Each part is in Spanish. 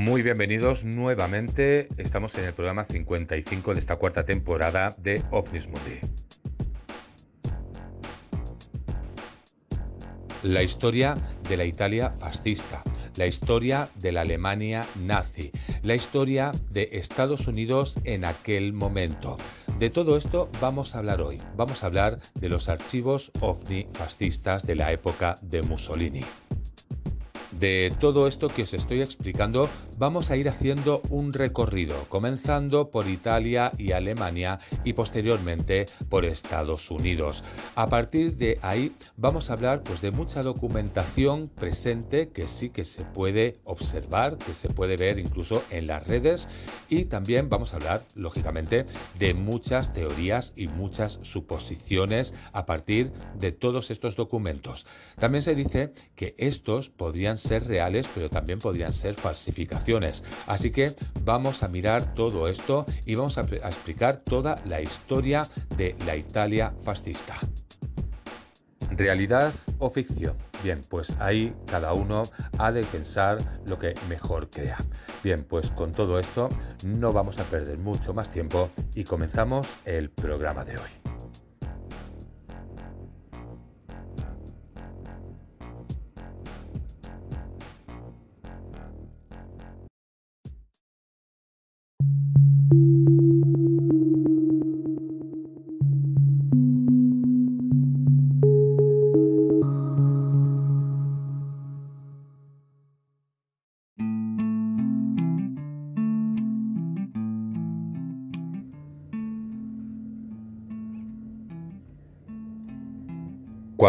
Muy bienvenidos nuevamente. Estamos en el programa 55 de esta cuarta temporada de OVNIS Mundi. La historia de la Italia fascista, la historia de la Alemania nazi, la historia de Estados Unidos en aquel momento. De todo esto vamos a hablar hoy. Vamos a hablar de los archivos ovni fascistas de la época de Mussolini. De todo esto que os estoy explicando, vamos a ir haciendo un recorrido, comenzando por Italia y Alemania y posteriormente por Estados Unidos. A partir de ahí vamos a hablar pues, de mucha documentación presente que sí que se puede observar, que se puede ver incluso en las redes y también vamos a hablar, lógicamente, de muchas teorías y muchas suposiciones a partir de todos estos documentos. También se dice que estos podrían ser reales, pero también podrían ser falsificaciones. Así que vamos a mirar todo esto y vamos a, a explicar toda la historia de la Italia fascista. ¿Realidad o ficción? Bien, pues ahí cada uno ha de pensar lo que mejor crea. Bien, pues con todo esto no vamos a perder mucho más tiempo y comenzamos el programa de hoy.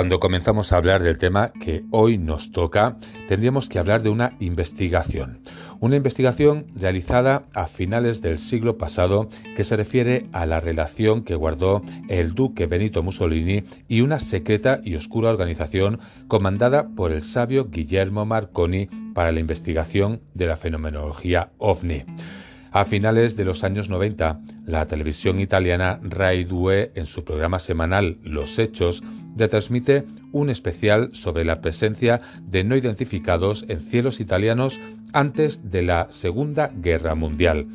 Cuando comenzamos a hablar del tema que hoy nos toca, tendríamos que hablar de una investigación. Una investigación realizada a finales del siglo pasado que se refiere a la relación que guardó el duque Benito Mussolini y una secreta y oscura organización comandada por el sabio Guillermo Marconi para la investigación de la fenomenología ovni. A finales de los años 90, la televisión italiana Rai 2, en su programa semanal Los Hechos, retransmite un especial sobre la presencia de no identificados en cielos italianos antes de la Segunda Guerra Mundial.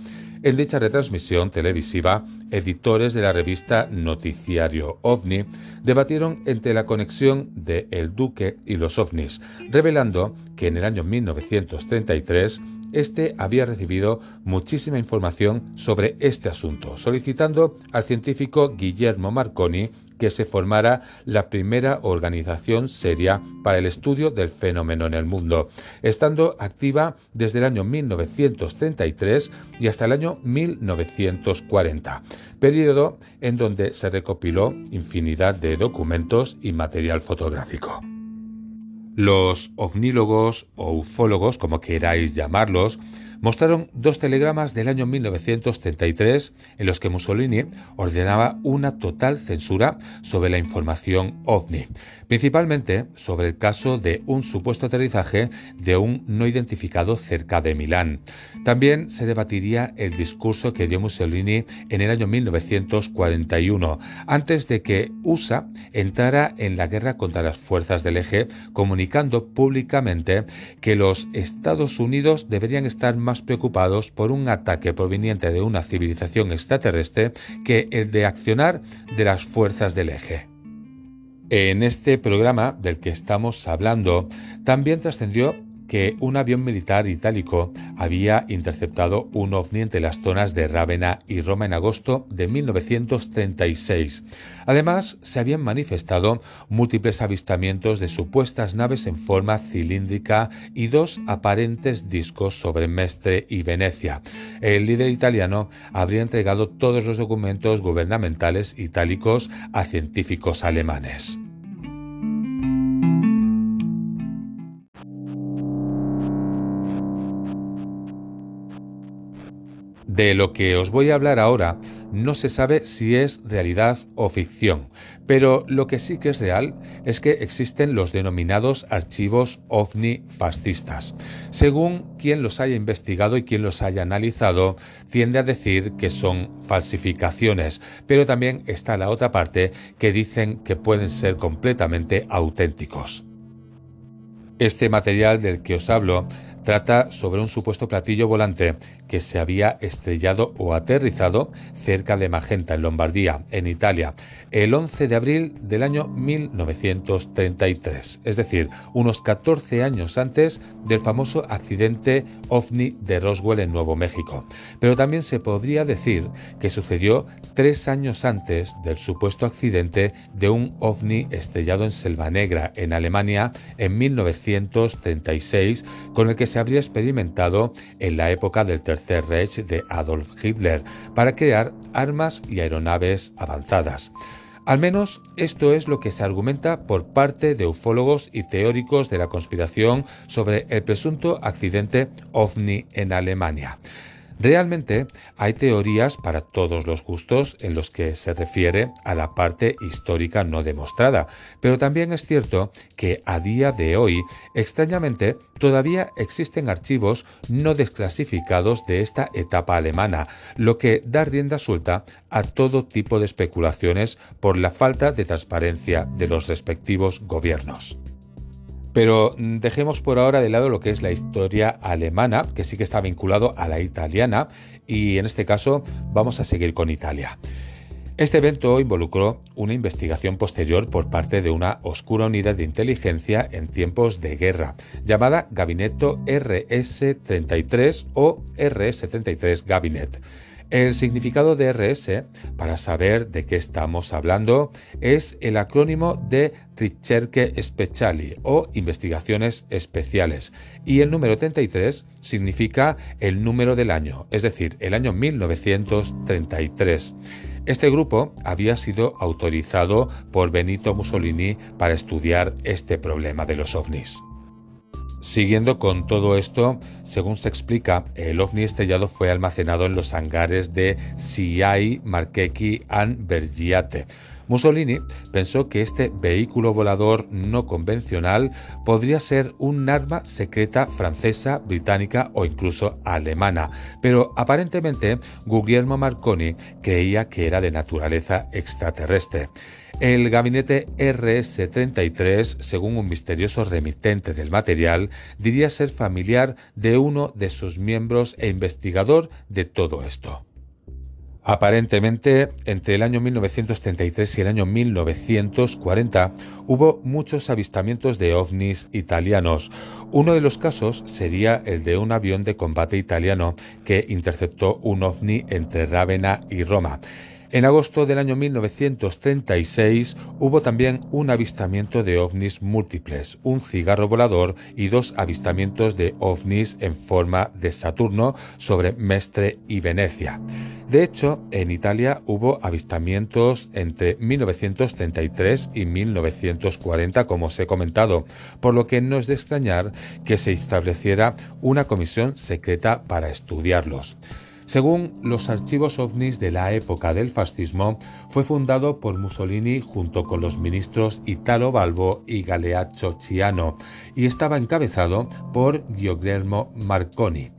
En dicha retransmisión televisiva, editores de la revista Noticiario OVNI debatieron entre la conexión de El Duque y los ovnis, revelando que en el año 1933 este había recibido muchísima información sobre este asunto, solicitando al científico Guillermo Marconi que se formara la primera organización seria para el estudio del fenómeno en el mundo, estando activa desde el año 1933 y hasta el año 1940, periodo en donde se recopiló infinidad de documentos y material fotográfico. Los ovnílogos o ufólogos, como queráis llamarlos, mostraron dos telegramas del año 1933 en los que Mussolini ordenaba una total censura sobre la información ovni, principalmente sobre el caso de un supuesto aterrizaje de un no identificado cerca de Milán. También se debatiría el discurso que dio Mussolini en el año 1941, antes de que USA entrara en la guerra contra las fuerzas del eje, comunicando públicamente que los Estados Unidos deberían estar más preocupados por un ataque proveniente de una civilización extraterrestre que el de accionar de las fuerzas del eje. En este programa del que estamos hablando, también trascendió que un avión militar itálico había interceptado un ovni entre las zonas de Rávena y Roma en agosto de 1936. Además, se habían manifestado múltiples avistamientos de supuestas naves en forma cilíndrica y dos aparentes discos sobre Mestre y Venecia. El líder italiano habría entregado todos los documentos gubernamentales itálicos a científicos alemanes. De lo que os voy a hablar ahora no se sabe si es realidad o ficción, pero lo que sí que es real es que existen los denominados archivos ovni fascistas. Según quien los haya investigado y quien los haya analizado, tiende a decir que son falsificaciones, pero también está la otra parte que dicen que pueden ser completamente auténticos. Este material del que os hablo Trata sobre un supuesto platillo volante que se había estrellado o aterrizado cerca de Magenta, en Lombardía, en Italia, el 11 de abril del año 1933, es decir, unos 14 años antes del famoso accidente ovni de Roswell en Nuevo México. Pero también se podría decir que sucedió tres años antes del supuesto accidente de un ovni estrellado en Selva Negra, en Alemania, en 1936, con el que se habría experimentado en la época del Tercer Reich de Adolf Hitler para crear armas y aeronaves avanzadas. Al menos esto es lo que se argumenta por parte de ufólogos y teóricos de la conspiración sobre el presunto accidente ovni en Alemania. Realmente hay teorías para todos los gustos en los que se refiere a la parte histórica no demostrada, pero también es cierto que a día de hoy, extrañamente, todavía existen archivos no desclasificados de esta etapa alemana, lo que da rienda suelta a todo tipo de especulaciones por la falta de transparencia de los respectivos gobiernos. Pero dejemos por ahora de lado lo que es la historia alemana, que sí que está vinculado a la italiana, y en este caso vamos a seguir con Italia. Este evento involucró una investigación posterior por parte de una oscura unidad de inteligencia en tiempos de guerra, llamada Gabinetto RS-33 o RS-33 Gabinet el significado de RS, para saber de qué estamos hablando, es el acrónimo de Ricerche Speciali o investigaciones especiales. Y el número 33 significa el número del año, es decir, el año 1933. Este grupo había sido autorizado por Benito Mussolini para estudiar este problema de los ovnis. Siguiendo con todo esto, según se explica, el ovni estrellado fue almacenado en los hangares de Siai, Marchechi and Bergiate. Mussolini pensó que este vehículo volador no convencional podría ser un arma secreta francesa, británica o incluso alemana, pero aparentemente Guglielmo Marconi creía que era de naturaleza extraterrestre. El gabinete RS-33, según un misterioso remitente del material, diría ser familiar de uno de sus miembros e investigador de todo esto. Aparentemente, entre el año 1933 y el año 1940 hubo muchos avistamientos de ovnis italianos. Uno de los casos sería el de un avión de combate italiano que interceptó un ovni entre Rávena y Roma. En agosto del año 1936 hubo también un avistamiento de ovnis múltiples, un cigarro volador y dos avistamientos de ovnis en forma de Saturno sobre Mestre y Venecia. De hecho, en Italia hubo avistamientos entre 1933 y 1940, como os he comentado, por lo que no es de extrañar que se estableciera una comisión secreta para estudiarlos. Según los archivos ovnis de la época del fascismo, fue fundado por Mussolini junto con los ministros Italo Balbo y Galeazzo Ciano y estaba encabezado por Guillermo Marconi.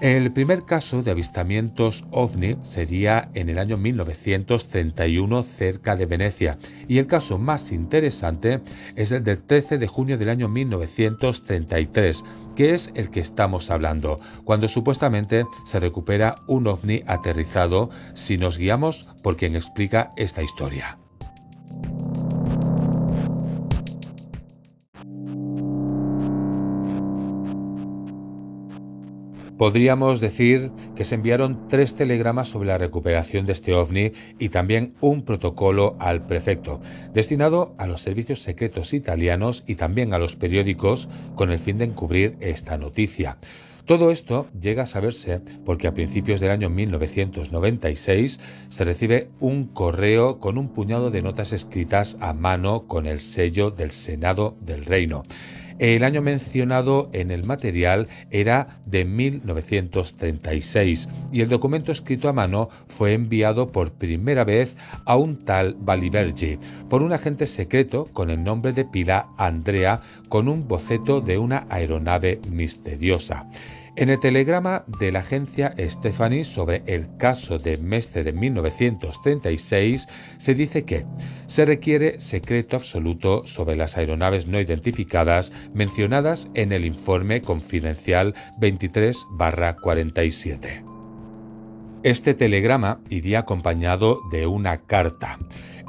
El primer caso de avistamientos ovni sería en el año 1931 cerca de Venecia y el caso más interesante es el del 13 de junio del año 1933 que es el que estamos hablando, cuando supuestamente se recupera un ovni aterrizado si nos guiamos por quien explica esta historia. Podríamos decir que se enviaron tres telegramas sobre la recuperación de este ovni y también un protocolo al prefecto, destinado a los servicios secretos italianos y también a los periódicos con el fin de encubrir esta noticia. Todo esto llega a saberse porque a principios del año 1996 se recibe un correo con un puñado de notas escritas a mano con el sello del Senado del Reino. El año mencionado en el material era de 1936 y el documento escrito a mano fue enviado por primera vez a un tal Balibergi por un agente secreto con el nombre de pila Andrea con un boceto de una aeronave misteriosa. En el telegrama de la agencia Stephanie sobre el caso de Mestre de 1936 se dice que se requiere secreto absoluto sobre las aeronaves no identificadas mencionadas en el informe confidencial 23-47. Este telegrama iría acompañado de una carta.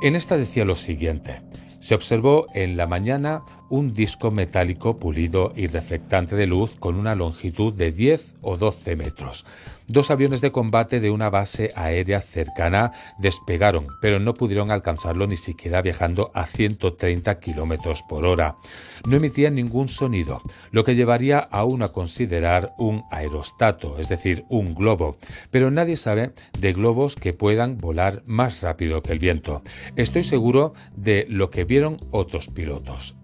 En esta decía lo siguiente. Se observó en la mañana un disco metálico pulido y reflectante de luz con una longitud de 10 o 12 metros. Dos aviones de combate de una base aérea cercana despegaron, pero no pudieron alcanzarlo ni siquiera viajando a 130 kilómetros por hora. No emitían ningún sonido, lo que llevaría aún a considerar un aerostato, es decir, un globo, pero nadie sabe de globos que puedan volar más rápido que el viento. Estoy seguro de lo que vieron otros pilotos.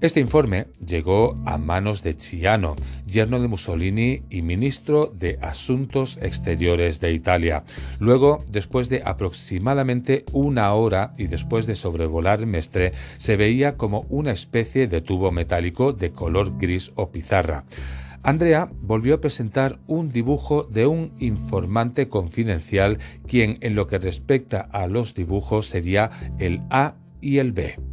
Este informe llegó a manos de Chiano, yerno de Mussolini y ministro de Asuntos Exteriores de Italia. Luego, después de aproximadamente una hora y después de sobrevolar Mestre, se veía como una especie de tubo metálico de color gris o pizarra. Andrea volvió a presentar un dibujo de un informante confidencial quien en lo que respecta a los dibujos sería el A y el B.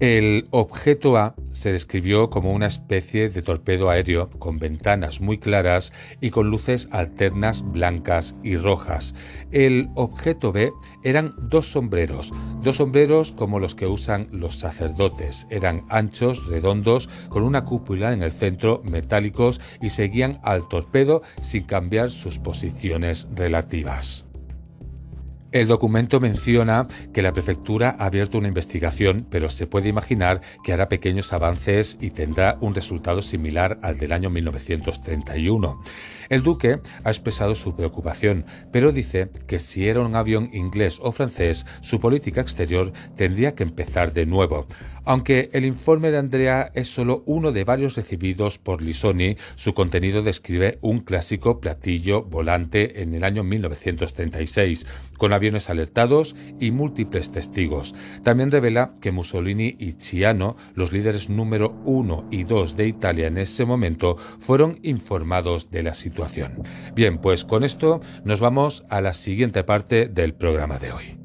El objeto A se describió como una especie de torpedo aéreo con ventanas muy claras y con luces alternas blancas y rojas. El objeto B eran dos sombreros, dos sombreros como los que usan los sacerdotes. Eran anchos, redondos, con una cúpula en el centro, metálicos y seguían al torpedo sin cambiar sus posiciones relativas. El documento menciona que la prefectura ha abierto una investigación, pero se puede imaginar que hará pequeños avances y tendrá un resultado similar al del año 1931. El duque ha expresado su preocupación, pero dice que si era un avión inglés o francés, su política exterior tendría que empezar de nuevo. Aunque el informe de Andrea es solo uno de varios recibidos por Lisoni, su contenido describe un clásico platillo volante en el año 1936, con aviones alertados y múltiples testigos. También revela que Mussolini y Ciano, los líderes número uno y dos de Italia en ese momento, fueron informados de la situación. Bien, pues con esto nos vamos a la siguiente parte del programa de hoy.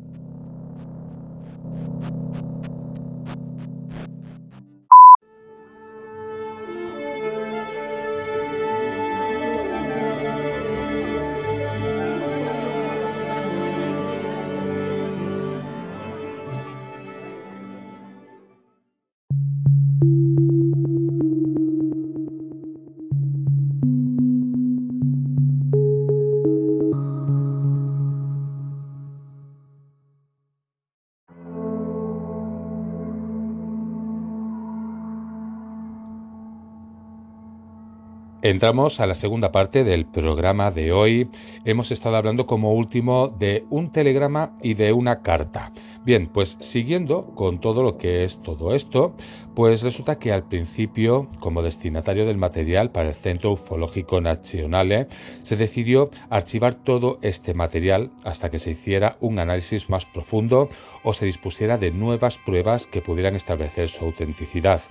Entramos a la segunda parte del programa de hoy. Hemos estado hablando como último de un telegrama y de una carta. Bien, pues siguiendo con todo lo que es todo esto, pues resulta que al principio, como destinatario del material para el Centro Ufológico Nazionale, se decidió archivar todo este material hasta que se hiciera un análisis más profundo o se dispusiera de nuevas pruebas que pudieran establecer su autenticidad.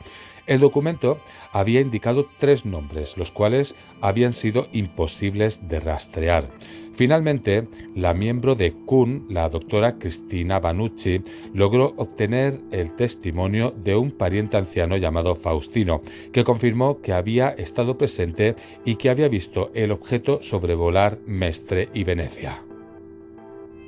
El documento había indicado tres nombres, los cuales habían sido imposibles de rastrear. Finalmente, la miembro de CUN, la doctora Cristina Banucci, logró obtener el testimonio de un pariente anciano llamado Faustino, que confirmó que había estado presente y que había visto el objeto sobrevolar Mestre y Venecia.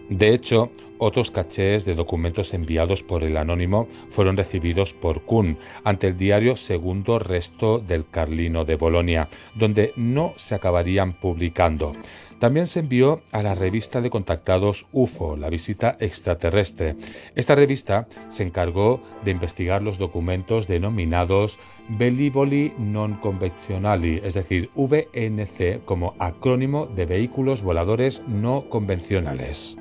De hecho, otros cachés de documentos enviados por el anónimo fueron recibidos por Kuhn ante el diario Segundo Resto del Carlino de Bolonia, donde no se acabarían publicando. También se envió a la revista de contactados UFO, la visita extraterrestre. Esta revista se encargó de investigar los documentos denominados Velivoli non convenzionali, es decir, VNC como acrónimo de vehículos voladores no convencionales.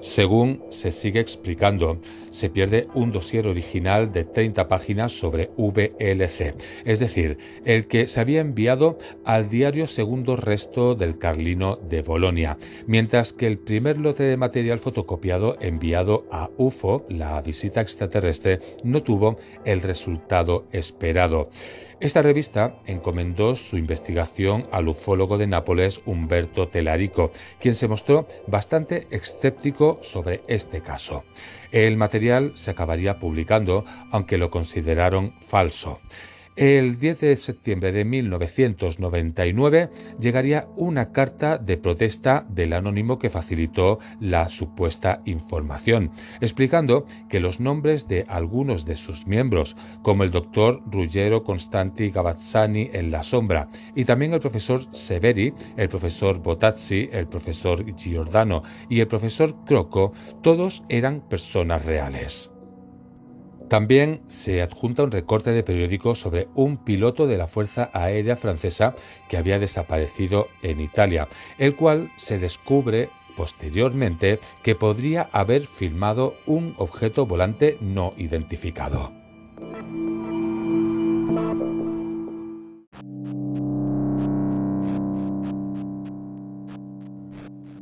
Según se sigue explicando, se pierde un dossier original de 30 páginas sobre VLC, es decir, el que se había enviado al diario Segundo Resto del Carlino de Bolonia, mientras que el primer lote de material fotocopiado enviado a UFO, la visita extraterrestre, no tuvo el resultado esperado. Esta revista encomendó su investigación al ufólogo de Nápoles Humberto Telarico, quien se mostró bastante escéptico sobre este caso. El material se acabaría publicando, aunque lo consideraron falso. El 10 de septiembre de 1999 llegaría una carta de protesta del anónimo que facilitó la supuesta información, explicando que los nombres de algunos de sus miembros, como el doctor Ruggero Constanti Gavazzani en La Sombra, y también el profesor Severi, el profesor Botazzi, el profesor Giordano y el profesor Croco, todos eran personas reales. También se adjunta un recorte de periódico sobre un piloto de la Fuerza Aérea Francesa que había desaparecido en Italia, el cual se descubre posteriormente que podría haber filmado un objeto volante no identificado.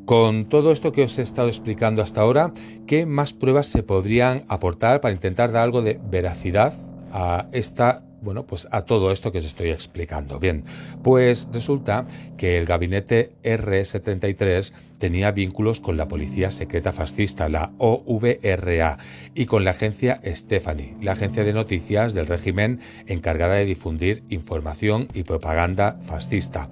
Con todo esto que os he estado explicando hasta ahora, ¿qué más pruebas se podrían aportar para intentar dar algo de veracidad a esta bueno, pues a todo esto que os estoy explicando. Bien, pues resulta que el gabinete R73 tenía vínculos con la policía secreta fascista, la OVRA, y con la agencia Stephanie, la agencia de noticias del régimen encargada de difundir información y propaganda fascista.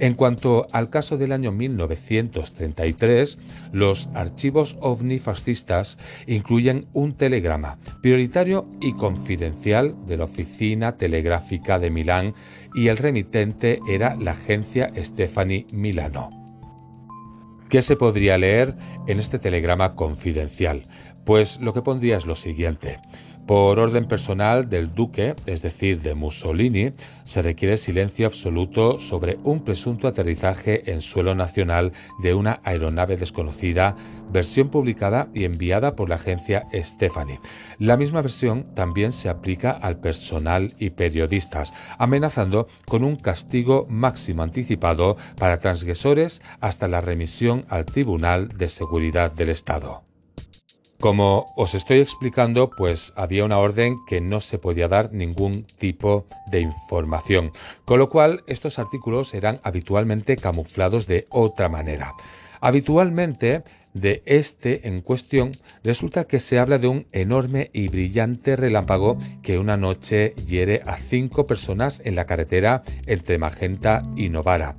En cuanto al caso del año 1933, los archivos ovni fascistas incluyen un telegrama prioritario y confidencial de la Oficina Telegráfica de Milán y el remitente era la agencia Stefani Milano. ¿Qué se podría leer en este telegrama confidencial? Pues lo que pondría es lo siguiente. Por orden personal del duque, es decir, de Mussolini, se requiere silencio absoluto sobre un presunto aterrizaje en suelo nacional de una aeronave desconocida, versión publicada y enviada por la agencia Stephanie. La misma versión también se aplica al personal y periodistas, amenazando con un castigo máximo anticipado para transgresores hasta la remisión al Tribunal de Seguridad del Estado. Como os estoy explicando, pues había una orden que no se podía dar ningún tipo de información, con lo cual estos artículos eran habitualmente camuflados de otra manera. Habitualmente de este en cuestión resulta que se habla de un enorme y brillante relámpago que una noche hiere a cinco personas en la carretera entre Magenta y Novara.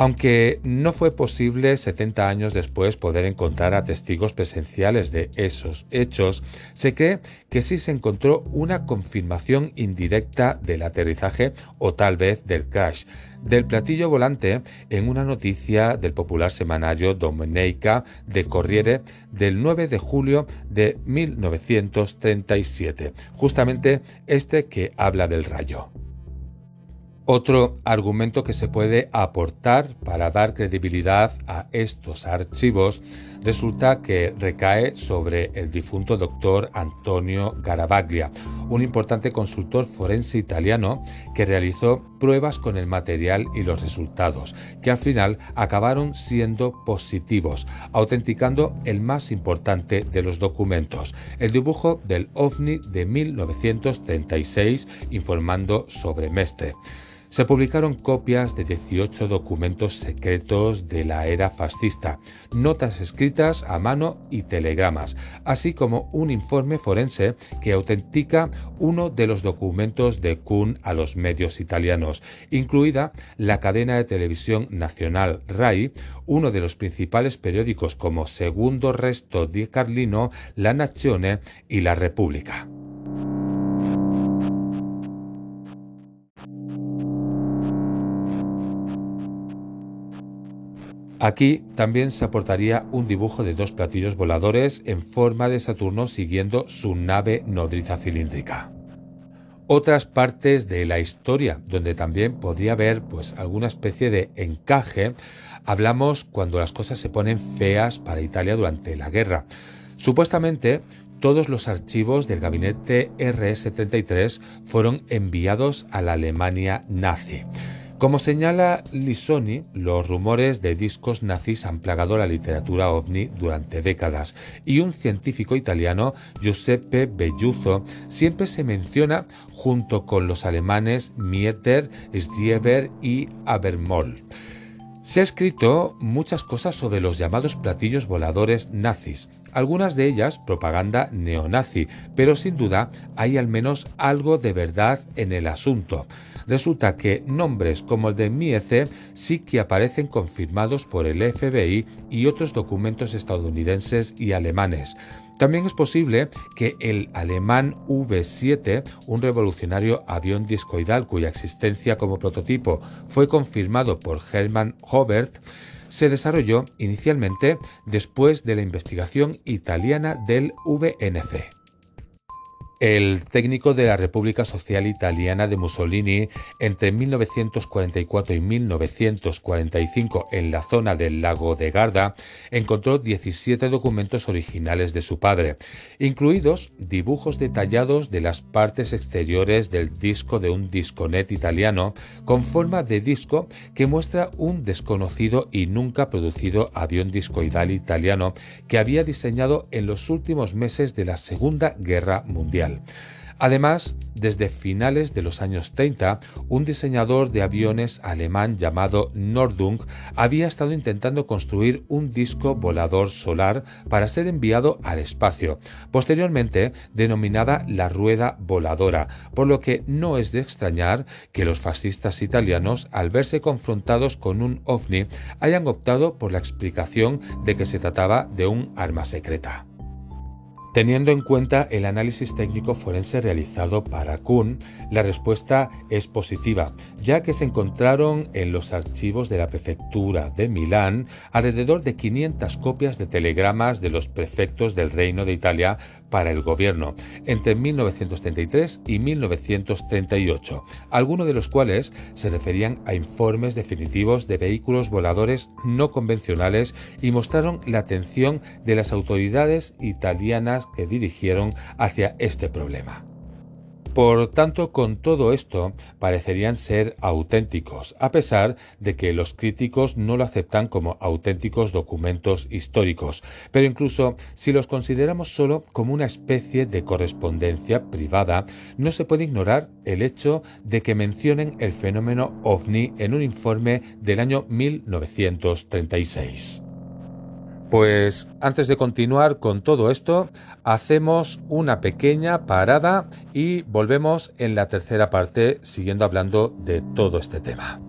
Aunque no fue posible 70 años después poder encontrar a testigos presenciales de esos hechos, se cree que sí se encontró una confirmación indirecta del aterrizaje o tal vez del crash del platillo volante en una noticia del popular semanario Domenica de Corriere del 9 de julio de 1937, justamente este que habla del rayo. Otro argumento que se puede aportar para dar credibilidad a estos archivos resulta que recae sobre el difunto doctor Antonio Garavaglia, un importante consultor forense italiano que realizó pruebas con el material y los resultados, que al final acabaron siendo positivos, autenticando el más importante de los documentos, el dibujo del ovni de 1936 informando sobre Mestre se publicaron copias de 18 documentos secretos de la era fascista, notas escritas a mano y telegramas, así como un informe forense que autentica uno de los documentos de Kuhn a los medios italianos, incluida la cadena de televisión nacional RAI, uno de los principales periódicos como Segundo Resto di Carlino, La Nazione y La Repubblica. Aquí también se aportaría un dibujo de dos platillos voladores en forma de Saturno siguiendo su nave nodriza cilíndrica. Otras partes de la historia donde también podría haber pues alguna especie de encaje, hablamos cuando las cosas se ponen feas para Italia durante la guerra. Supuestamente todos los archivos del gabinete RS-33 fueron enviados a la Alemania nazi. Como señala Lissoni, los rumores de discos nazis han plagado la literatura ovni durante décadas y un científico italiano, Giuseppe Belluzzo, siempre se menciona junto con los alemanes Mieter, Strieber y Abermoll. Se ha escrito muchas cosas sobre los llamados platillos voladores nazis, algunas de ellas propaganda neonazi, pero sin duda hay al menos algo de verdad en el asunto. Resulta que nombres como el de Miece sí que aparecen confirmados por el FBI y otros documentos estadounidenses y alemanes. También es posible que el alemán V-7, un revolucionario avión discoidal cuya existencia como prototipo fue confirmado por Hermann Hobert, se desarrolló inicialmente después de la investigación italiana del VNC. El técnico de la República Social Italiana de Mussolini entre 1944 y 1945 en la zona del lago de Garda encontró 17 documentos originales de su padre, incluidos dibujos detallados de las partes exteriores del disco de un disconet italiano con forma de disco que muestra un desconocido y nunca producido avión discoidal italiano que había diseñado en los últimos meses de la Segunda Guerra Mundial. Además, desde finales de los años 30, un diseñador de aviones alemán llamado Nordung había estado intentando construir un disco volador solar para ser enviado al espacio, posteriormente denominada la rueda voladora, por lo que no es de extrañar que los fascistas italianos, al verse confrontados con un ovni, hayan optado por la explicación de que se trataba de un arma secreta. Teniendo en cuenta el análisis técnico forense realizado para Kuhn, la respuesta es positiva, ya que se encontraron en los archivos de la prefectura de Milán alrededor de 500 copias de telegramas de los prefectos del Reino de Italia para el gobierno entre 1933 y 1938, algunos de los cuales se referían a informes definitivos de vehículos voladores no convencionales y mostraron la atención de las autoridades italianas que dirigieron hacia este problema. Por tanto, con todo esto parecerían ser auténticos, a pesar de que los críticos no lo aceptan como auténticos documentos históricos, pero incluso si los consideramos solo como una especie de correspondencia privada, no se puede ignorar el hecho de que mencionen el fenómeno ovni en un informe del año 1936. Pues antes de continuar con todo esto, hacemos una pequeña parada y volvemos en la tercera parte siguiendo hablando de todo este tema.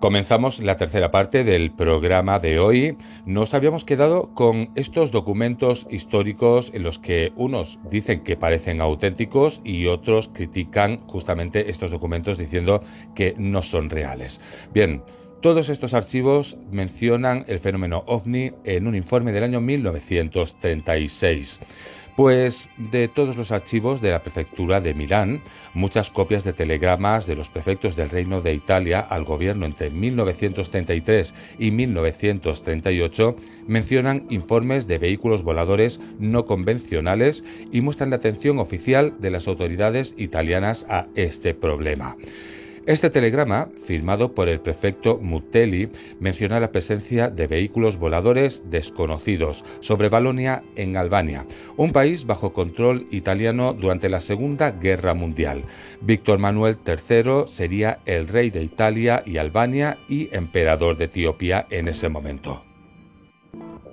Comenzamos la tercera parte del programa de hoy. Nos habíamos quedado con estos documentos históricos en los que unos dicen que parecen auténticos y otros critican justamente estos documentos diciendo que no son reales. Bien, todos estos archivos mencionan el fenómeno ovni en un informe del año 1936. Pues de todos los archivos de la prefectura de Milán, muchas copias de telegramas de los prefectos del Reino de Italia al gobierno entre 1933 y 1938 mencionan informes de vehículos voladores no convencionales y muestran la atención oficial de las autoridades italianas a este problema. Este telegrama, firmado por el prefecto Mutelli, menciona la presencia de vehículos voladores desconocidos sobre Valonia en Albania, un país bajo control italiano durante la Segunda Guerra Mundial. Víctor Manuel III sería el rey de Italia y Albania y emperador de Etiopía en ese momento.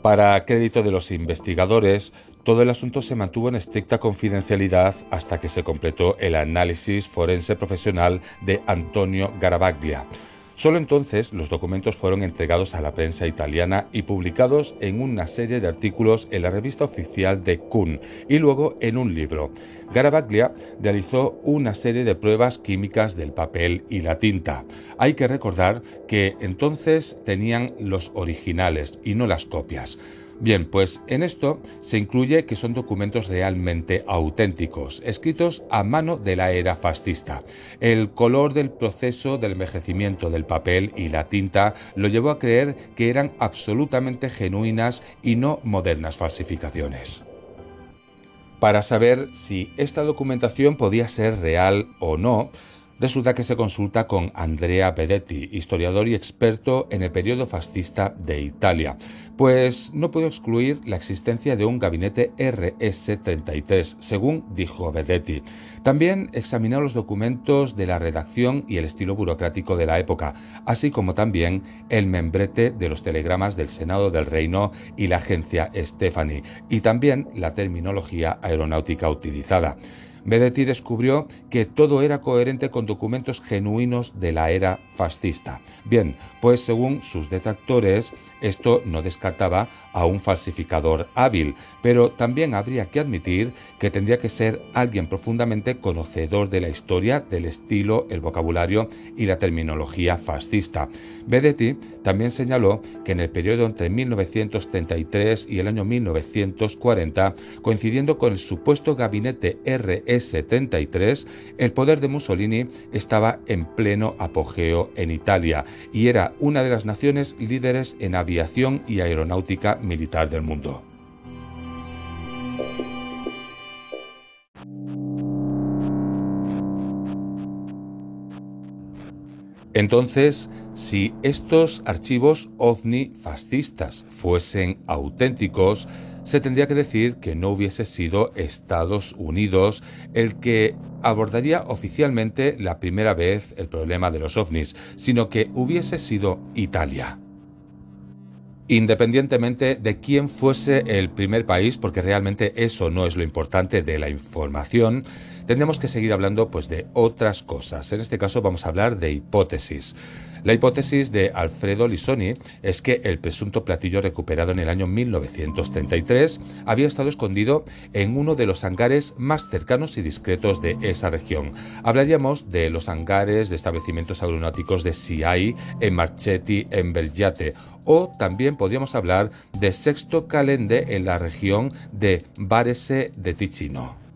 Para crédito de los investigadores, todo el asunto se mantuvo en estricta confidencialidad hasta que se completó el análisis forense profesional de Antonio Garavaglia. Solo entonces los documentos fueron entregados a la prensa italiana y publicados en una serie de artículos en la revista oficial de Kuhn y luego en un libro. Garavaglia realizó una serie de pruebas químicas del papel y la tinta. Hay que recordar que entonces tenían los originales y no las copias. Bien, pues en esto se incluye que son documentos realmente auténticos, escritos a mano de la era fascista. El color del proceso del envejecimiento del papel y la tinta lo llevó a creer que eran absolutamente genuinas y no modernas falsificaciones. Para saber si esta documentación podía ser real o no, resulta que se consulta con Andrea Bedetti, historiador y experto en el periodo fascista de Italia, pues no puede excluir la existencia de un gabinete RS-33, según dijo Bedetti. También examinó los documentos de la redacción y el estilo burocrático de la época, así como también el membrete de los telegramas del Senado del Reino y la agencia Stephanie, y también la terminología aeronáutica utilizada. Bedetti descubrió que todo era coherente con documentos genuinos de la era fascista. Bien, pues según sus detractores, esto no descartaba a un falsificador hábil, pero también habría que admitir que tendría que ser alguien profundamente conocedor de la historia, del estilo, el vocabulario y la terminología fascista. Bedetti también señaló que en el periodo entre 1933 y el año 1940, coincidiendo con el supuesto gabinete RS-73, el poder de Mussolini estaba en pleno apogeo en Italia y era una de las naciones líderes en aviación y aeronáutica militar del mundo. Entonces, si estos archivos ovni fascistas fuesen auténticos, se tendría que decir que no hubiese sido Estados Unidos el que abordaría oficialmente la primera vez el problema de los ovnis, sino que hubiese sido Italia. Independientemente de quién fuese el primer país, porque realmente eso no es lo importante de la información, tendremos que seguir hablando pues de otras cosas. En este caso vamos a hablar de hipótesis. La hipótesis de Alfredo Lisoni es que el presunto platillo recuperado en el año 1933 había estado escondido en uno de los hangares más cercanos y discretos de esa región. Hablaríamos de los hangares de establecimientos aeronáuticos de SIAI en Marchetti, en Belgiate, o también podríamos hablar de Sexto Calende en la región de Varese de Ticino.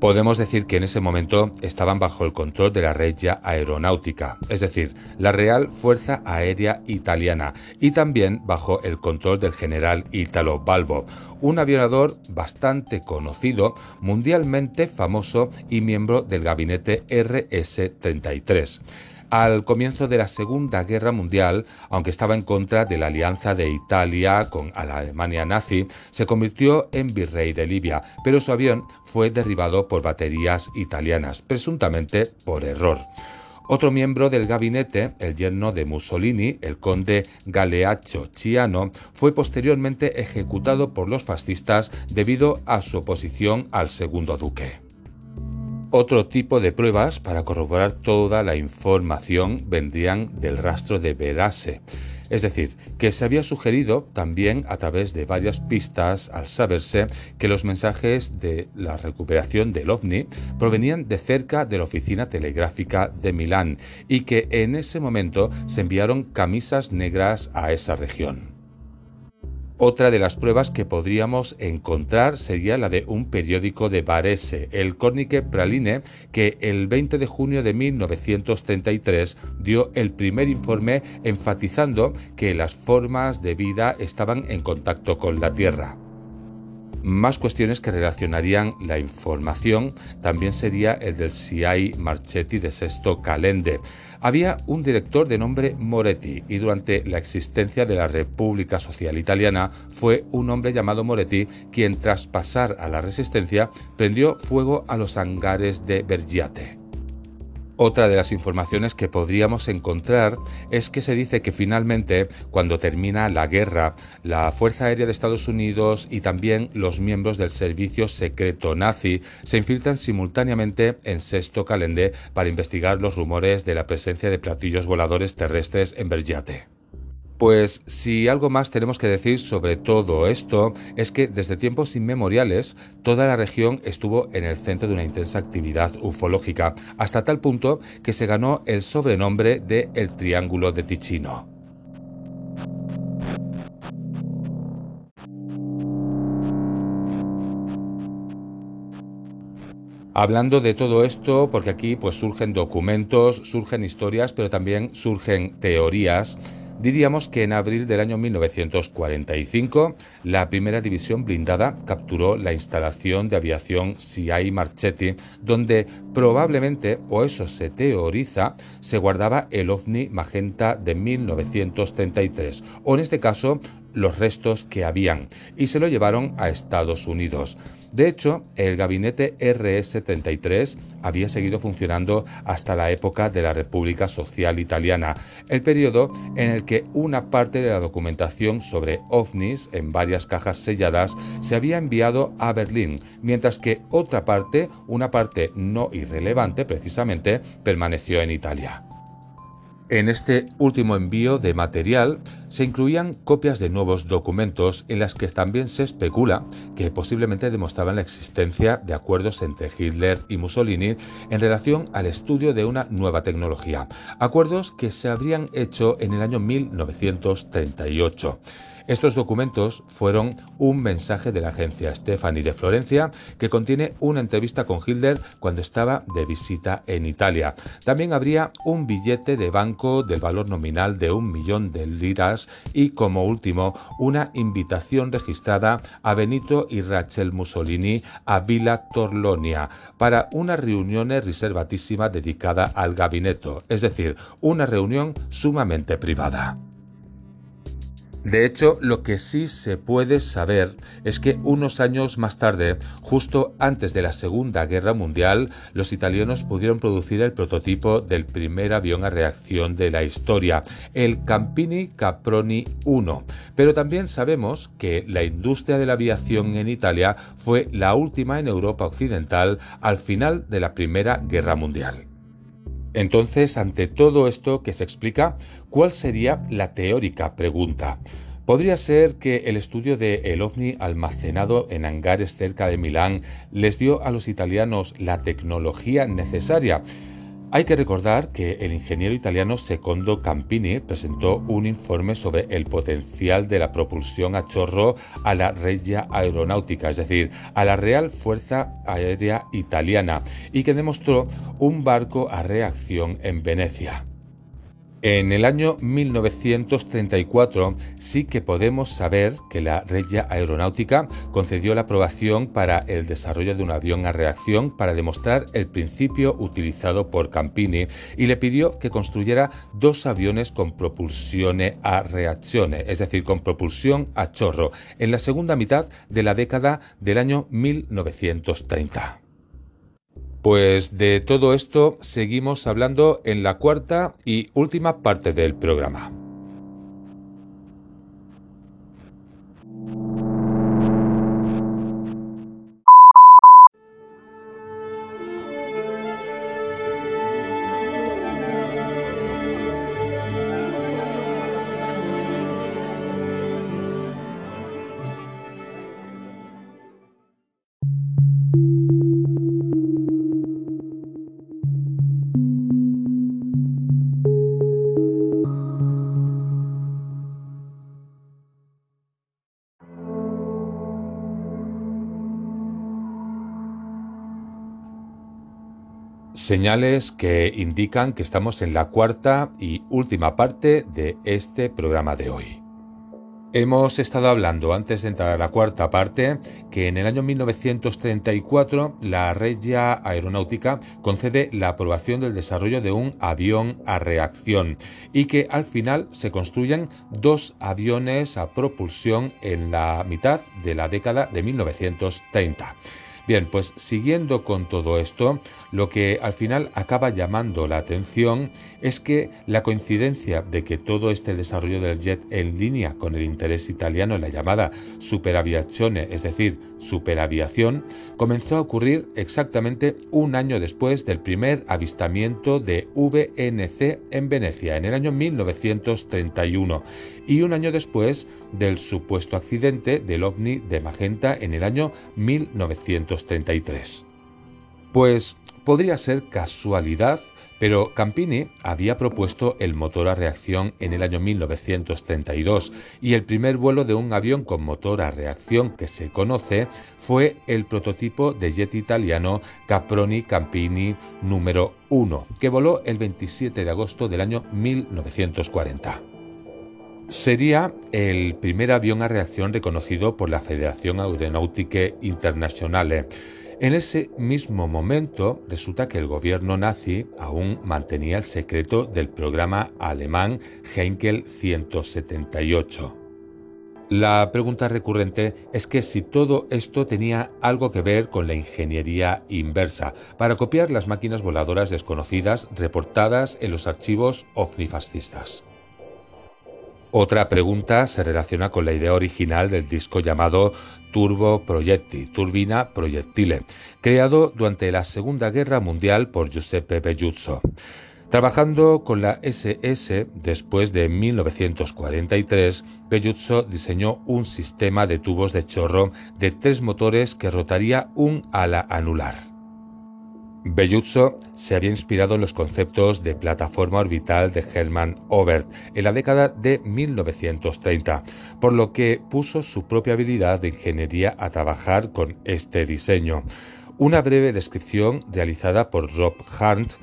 Podemos decir que en ese momento estaban bajo el control de la Regia Aeronáutica, es decir, la Real Fuerza Aérea Italiana, y también bajo el control del general Italo Balbo, un aviador bastante conocido, mundialmente famoso y miembro del gabinete RS-33 al comienzo de la Segunda Guerra Mundial, aunque estaba en contra de la alianza de Italia con la Alemania nazi, se convirtió en virrey de Libia, pero su avión fue derribado por baterías italianas, presuntamente por error. Otro miembro del gabinete, el yerno de Mussolini, el conde Galeaccio Ciano, fue posteriormente ejecutado por los fascistas debido a su oposición al segundo duque. Otro tipo de pruebas para corroborar toda la información vendrían del rastro de Verase, es decir, que se había sugerido también a través de varias pistas al saberse que los mensajes de la recuperación del ovni provenían de cerca de la oficina telegráfica de Milán y que en ese momento se enviaron camisas negras a esa región. Otra de las pruebas que podríamos encontrar sería la de un periódico de Varese, el Corniche Praline, que el 20 de junio de 1933 dio el primer informe enfatizando que las formas de vida estaban en contacto con la Tierra. Más cuestiones que relacionarían la información también sería el del CI Marchetti de Sesto Calende. Había un director de nombre Moretti y durante la existencia de la República Social Italiana fue un hombre llamado Moretti quien tras pasar a la resistencia prendió fuego a los hangares de Bergiate. Otra de las informaciones que podríamos encontrar es que se dice que finalmente, cuando termina la guerra, la Fuerza Aérea de Estados Unidos y también los miembros del servicio secreto nazi se infiltran simultáneamente en Sexto Calendé para investigar los rumores de la presencia de platillos voladores terrestres en Berjate. Pues si algo más tenemos que decir sobre todo esto es que desde tiempos inmemoriales toda la región estuvo en el centro de una intensa actividad ufológica, hasta tal punto que se ganó el sobrenombre de el Triángulo de Ticino. Hablando de todo esto, porque aquí pues surgen documentos, surgen historias, pero también surgen teorías Diríamos que en abril del año 1945, la primera división blindada capturó la instalación de aviación CI Marchetti, donde probablemente, o eso se teoriza, se guardaba el OVNI Magenta de 1933, o en este caso, los restos que habían, y se lo llevaron a Estados Unidos. De hecho, el gabinete RS-33 había seguido funcionando hasta la época de la República Social Italiana, el periodo en el que una parte de la documentación sobre ovnis en varias cajas selladas se había enviado a Berlín, mientras que otra parte, una parte no irrelevante precisamente, permaneció en Italia. En este último envío de material se incluían copias de nuevos documentos en las que también se especula que posiblemente demostraban la existencia de acuerdos entre Hitler y Mussolini en relación al estudio de una nueva tecnología, acuerdos que se habrían hecho en el año 1938. Estos documentos fueron un mensaje de la agencia Stefani de Florencia que contiene una entrevista con Hitler cuando estaba de visita en Italia. También habría un billete de banco del valor nominal de un millón de liras y como último una invitación registrada a Benito y Rachel Mussolini a Villa Torlonia para una reunión reservatísima dedicada al gabinete, es decir, una reunión sumamente privada. De hecho, lo que sí se puede saber es que unos años más tarde, justo antes de la Segunda Guerra Mundial, los italianos pudieron producir el prototipo del primer avión a reacción de la historia, el Campini Caproni 1. Pero también sabemos que la industria de la aviación en Italia fue la última en Europa Occidental al final de la Primera Guerra Mundial. Entonces, ante todo esto que se explica, ¿cuál sería la teórica pregunta? Podría ser que el estudio de el ovni almacenado en hangares cerca de Milán les dio a los italianos la tecnología necesaria hay que recordar que el ingeniero italiano Secondo Campini presentó un informe sobre el potencial de la propulsión a chorro a la Regia Aeronáutica, es decir, a la Real Fuerza Aérea Italiana, y que demostró un barco a reacción en Venecia. En el año 1934 sí que podemos saber que la Regia Aeronáutica concedió la aprobación para el desarrollo de un avión a reacción para demostrar el principio utilizado por Campini y le pidió que construyera dos aviones con propulsión a reacción, es decir, con propulsión a chorro, en la segunda mitad de la década del año 1930. Pues de todo esto seguimos hablando en la cuarta y última parte del programa. Señales que indican que estamos en la cuarta y última parte de este programa de hoy. Hemos estado hablando antes de entrar a la cuarta parte que en el año 1934 la Regia Aeronáutica concede la aprobación del desarrollo de un avión a reacción y que al final se construyen dos aviones a propulsión en la mitad de la década de 1930. Bien, pues siguiendo con todo esto, lo que al final acaba llamando la atención es que la coincidencia de que todo este desarrollo del jet en línea con el interés italiano en la llamada superaviazione, es decir, superaviación, comenzó a ocurrir exactamente un año después del primer avistamiento de VNC en Venecia, en el año 1931, y un año después del supuesto accidente del ovni de Magenta en el año 1933. Pues podría ser casualidad pero Campini había propuesto el motor a reacción en el año 1932 y el primer vuelo de un avión con motor a reacción que se conoce fue el prototipo de jet italiano Caproni Campini número 1, que voló el 27 de agosto del año 1940. Sería el primer avión a reacción reconocido por la Federación Aeronáutica Internacional en ese mismo momento resulta que el gobierno nazi aún mantenía el secreto del programa alemán Heinkel 178. La pregunta recurrente es que si todo esto tenía algo que ver con la ingeniería inversa para copiar las máquinas voladoras desconocidas reportadas en los archivos ovnifascistas. Otra pregunta se relaciona con la idea original del disco llamado Turbo Proietti, turbina proyectile, creado durante la Segunda Guerra Mundial por Giuseppe Belluzzo. Trabajando con la SS después de 1943, Belluzzo diseñó un sistema de tubos de chorro de tres motores que rotaría un ala anular. Belluzzo se había inspirado en los conceptos de plataforma orbital de Hermann Obert en la década de 1930, por lo que puso su propia habilidad de ingeniería a trabajar con este diseño. Una breve descripción realizada por Rob Hunt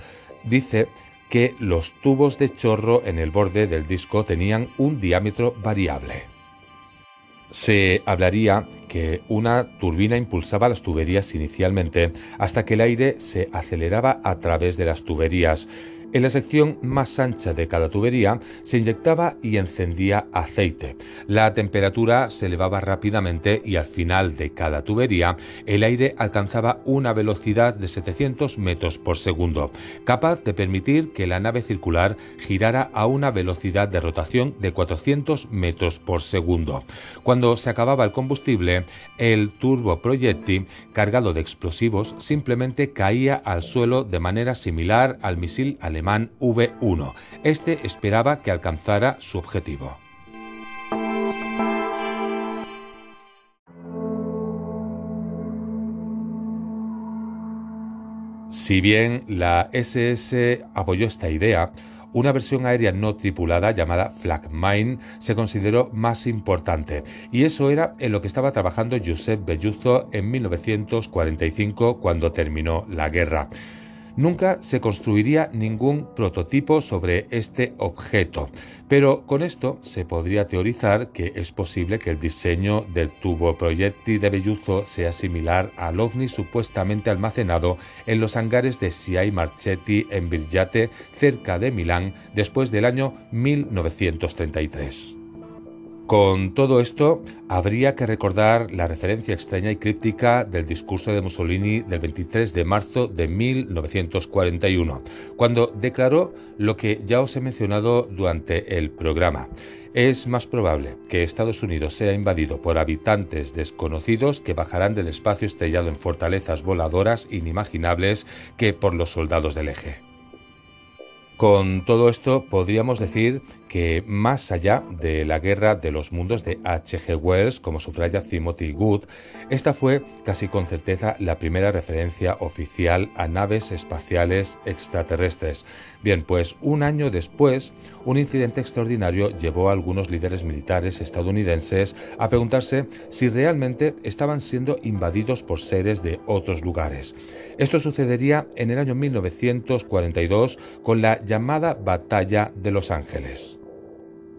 dice que los tubos de chorro en el borde del disco tenían un diámetro variable se hablaría que una turbina impulsaba las tuberías inicialmente hasta que el aire se aceleraba a través de las tuberías en la sección más ancha de cada tubería se inyectaba y encendía aceite. La temperatura se elevaba rápidamente y al final de cada tubería el aire alcanzaba una velocidad de 700 metros por segundo, capaz de permitir que la nave circular girara a una velocidad de rotación de 400 metros por segundo. Cuando se acababa el combustible, el turboproyectil cargado de explosivos simplemente caía al suelo de manera similar al misil alemán V1. Este esperaba que alcanzara su objetivo. Si bien la SS apoyó esta idea, una versión aérea no tripulada llamada Flagmine se consideró más importante, y eso era en lo que estaba trabajando Josep Belluzzo en 1945 cuando terminó la guerra. Nunca se construiría ningún prototipo sobre este objeto, pero con esto se podría teorizar que es posible que el diseño del tubo proyectil de Belluzzo sea similar al ovni supuestamente almacenado en los hangares de Siai Marchetti en Virgiate, cerca de Milán, después del año 1933. Con todo esto, habría que recordar la referencia extraña y críptica del discurso de Mussolini del 23 de marzo de 1941, cuando declaró lo que ya os he mencionado durante el programa. Es más probable que Estados Unidos sea invadido por habitantes desconocidos que bajarán del espacio estrellado en fortalezas voladoras inimaginables que por los soldados del eje. Con todo esto podríamos decir que más allá de la guerra de los mundos de H.G. Wells, como subraya Timothy Good, esta fue casi con certeza la primera referencia oficial a naves espaciales extraterrestres. Bien, pues un año después, un incidente extraordinario llevó a algunos líderes militares estadounidenses a preguntarse si realmente estaban siendo invadidos por seres de otros lugares. Esto sucedería en el año 1942 con la llamada Batalla de Los Ángeles.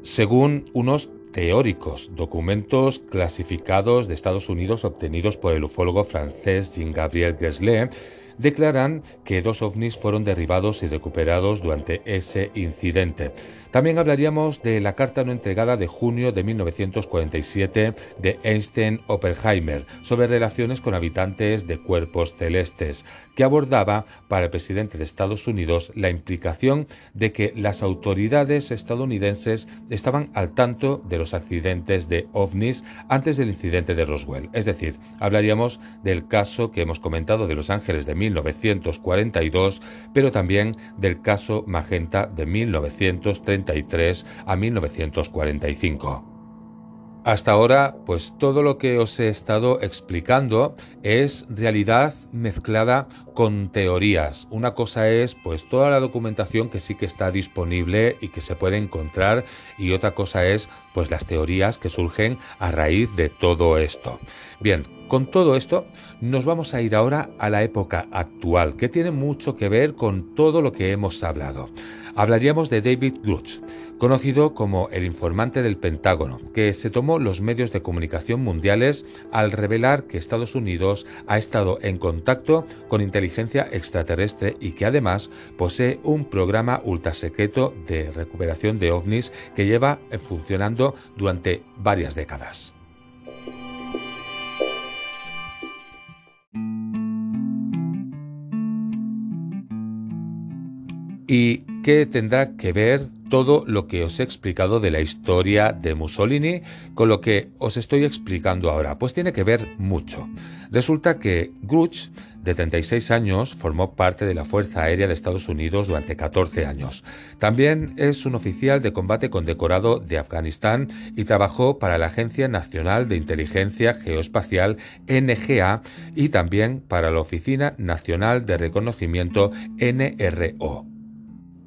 Según unos teóricos, documentos clasificados de Estados Unidos obtenidos por el ufólogo francés Jean-Gabriel Geslet, declaran que dos ovnis fueron derribados y recuperados durante ese incidente. También hablaríamos de la carta no entregada de junio de 1947 de Einstein Oppenheimer sobre relaciones con habitantes de cuerpos celestes, que abordaba para el presidente de Estados Unidos la implicación de que las autoridades estadounidenses estaban al tanto de los accidentes de ovnis antes del incidente de Roswell. Es decir, hablaríamos del caso que hemos comentado de Los Ángeles de 1942, pero también del caso Magenta de 1933 a 1945. Hasta ahora, pues todo lo que os he estado explicando es realidad mezclada con teorías. Una cosa es pues toda la documentación que sí que está disponible y que se puede encontrar y otra cosa es pues las teorías que surgen a raíz de todo esto. Bien, con todo esto nos vamos a ir ahora a la época actual, que tiene mucho que ver con todo lo que hemos hablado. Hablaríamos de David Grush conocido como el informante del Pentágono, que se tomó los medios de comunicación mundiales al revelar que Estados Unidos ha estado en contacto con inteligencia extraterrestre y que además posee un programa ultrasecreto de recuperación de ovnis que lleva funcionando durante varias décadas. ¿Y qué tendrá que ver todo lo que os he explicado de la historia de Mussolini con lo que os estoy explicando ahora? Pues tiene que ver mucho. Resulta que Gruch, de 36 años, formó parte de la Fuerza Aérea de Estados Unidos durante 14 años. También es un oficial de combate condecorado de Afganistán y trabajó para la Agencia Nacional de Inteligencia Geoespacial NGA y también para la Oficina Nacional de Reconocimiento NRO.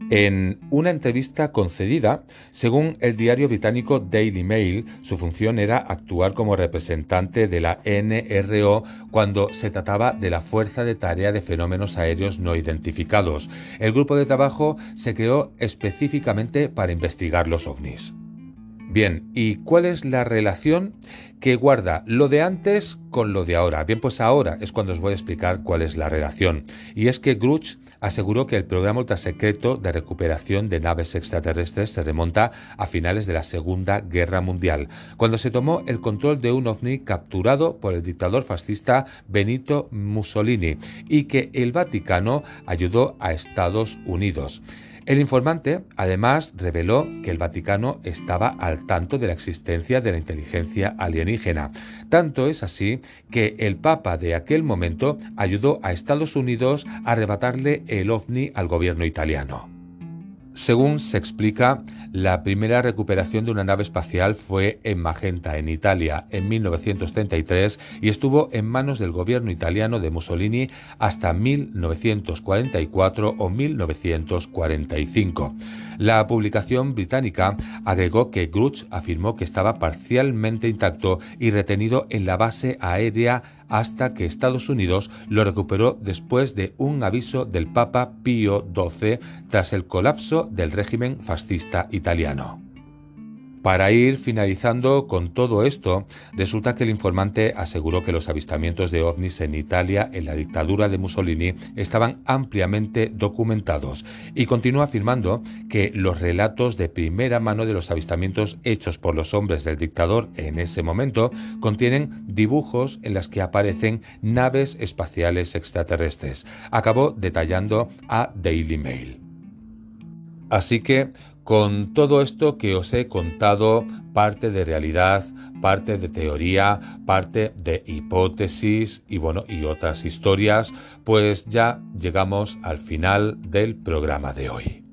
En una entrevista concedida, según el diario británico Daily Mail, su función era actuar como representante de la NRO cuando se trataba de la Fuerza de Tarea de Fenómenos Aéreos No Identificados. El grupo de trabajo se creó específicamente para investigar los ovnis. Bien, ¿y cuál es la relación que guarda lo de antes con lo de ahora? Bien, pues ahora es cuando os voy a explicar cuál es la relación. Y es que Gruch aseguró que el programa ultrasecreto de recuperación de naves extraterrestres se remonta a finales de la Segunda Guerra Mundial, cuando se tomó el control de un ovni capturado por el dictador fascista Benito Mussolini y que el Vaticano ayudó a Estados Unidos. El informante además reveló que el Vaticano estaba al tanto de la existencia de la inteligencia alienígena. Tanto es así que el Papa de aquel momento ayudó a Estados Unidos a arrebatarle el ovni al gobierno italiano. Según se explica, la primera recuperación de una nave espacial fue en Magenta, en Italia, en 1933 y estuvo en manos del gobierno italiano de Mussolini hasta 1944 o 1945. La publicación británica agregó que Gruch afirmó que estaba parcialmente intacto y retenido en la base aérea hasta que Estados Unidos lo recuperó después de un aviso del Papa Pío XII tras el colapso del régimen fascista italiano. Para ir finalizando con todo esto, resulta que el informante aseguró que los avistamientos de ovnis en Italia en la dictadura de Mussolini estaban ampliamente documentados y continúa afirmando que los relatos de primera mano de los avistamientos hechos por los hombres del dictador en ese momento contienen dibujos en las que aparecen naves espaciales extraterrestres. Acabó detallando a Daily Mail. Así que con todo esto que os he contado, parte de realidad, parte de teoría, parte de hipótesis y bueno, y otras historias, pues ya llegamos al final del programa de hoy.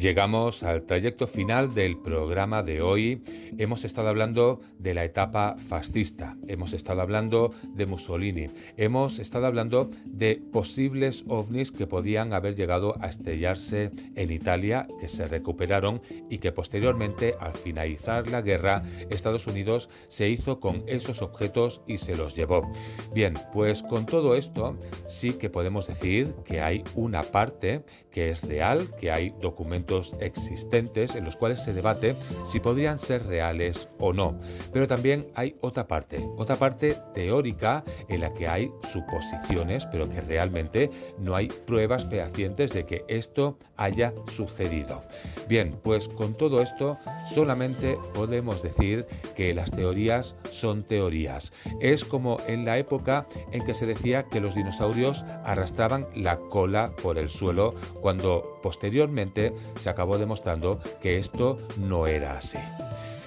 Llegamos al trayecto final del programa de hoy. Hemos estado hablando de la etapa fascista, hemos estado hablando de Mussolini, hemos estado hablando de posibles ovnis que podían haber llegado a estrellarse en Italia, que se recuperaron y que posteriormente, al finalizar la guerra, Estados Unidos se hizo con esos objetos y se los llevó. Bien, pues con todo esto sí que podemos decir que hay una parte que es real, que hay documentos existentes en los cuales se debate si podrían ser reales o no. Pero también hay otra parte, otra parte teórica en la que hay suposiciones, pero que realmente no hay pruebas fehacientes de que esto haya sucedido. Bien, pues con todo esto solamente podemos decir que las teorías son teorías. Es como en la época en que se decía que los dinosaurios arrastraban la cola por el suelo cuando posteriormente se acabó demostrando que esto no era así.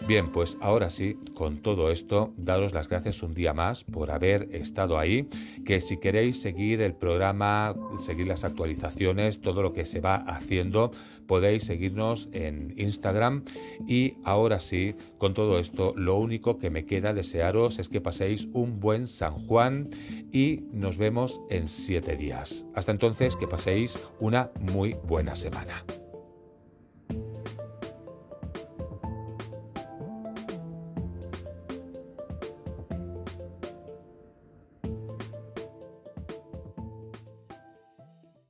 Bien, pues ahora sí, con todo esto, daros las gracias un día más por haber estado ahí, que si queréis seguir el programa, seguir las actualizaciones, todo lo que se va haciendo, podéis seguirnos en Instagram y ahora sí, con todo esto, lo único que me queda desearos es que paséis un buen San Juan y nos vemos en siete días. Hasta entonces, que paséis una muy buena semana.